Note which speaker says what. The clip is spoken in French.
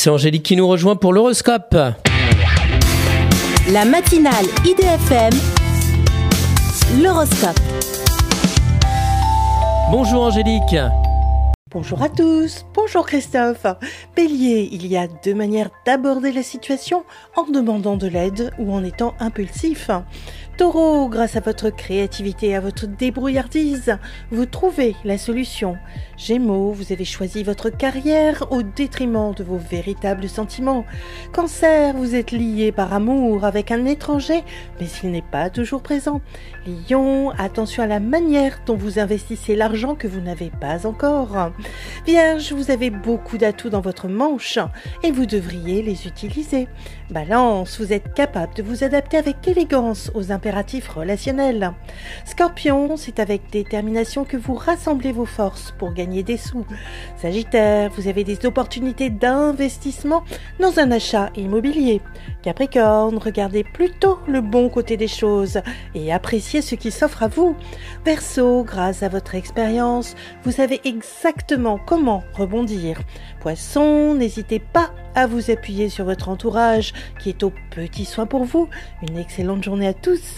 Speaker 1: C'est Angélique qui nous rejoint pour l'horoscope.
Speaker 2: La matinale IDFM, l'horoscope.
Speaker 1: Bonjour Angélique.
Speaker 3: Bonjour à tous, bonjour Christophe. Bélier, il y a deux manières d'aborder la situation en demandant de l'aide ou en étant impulsif. Taureau, grâce à votre créativité et à votre débrouillardise, vous trouvez la solution. Gémeaux, vous avez choisi votre carrière au détriment de vos véritables sentiments. Cancer, vous êtes lié par amour avec un étranger, mais il n'est pas toujours présent. Lion, attention à la manière dont vous investissez l'argent que vous n'avez pas encore. Vierge, vous avez beaucoup d'atouts dans votre manche et vous devriez les utiliser. Balance, vous êtes capable de vous adapter avec élégance aux impératifs relationnels. Scorpion, c'est avec détermination que vous rassemblez vos forces pour gagner des sous. Sagittaire, vous avez des opportunités d'investissement dans un achat immobilier. Capricorne, regardez plutôt le bon côté des choses et appréciez ce qui s'offre à vous. Verseau, grâce à votre expérience, vous savez exactement comment rebondir. Poisson, n'hésitez pas à vous appuyer sur votre entourage qui est au petit soin pour vous. Une excellente journée à tous.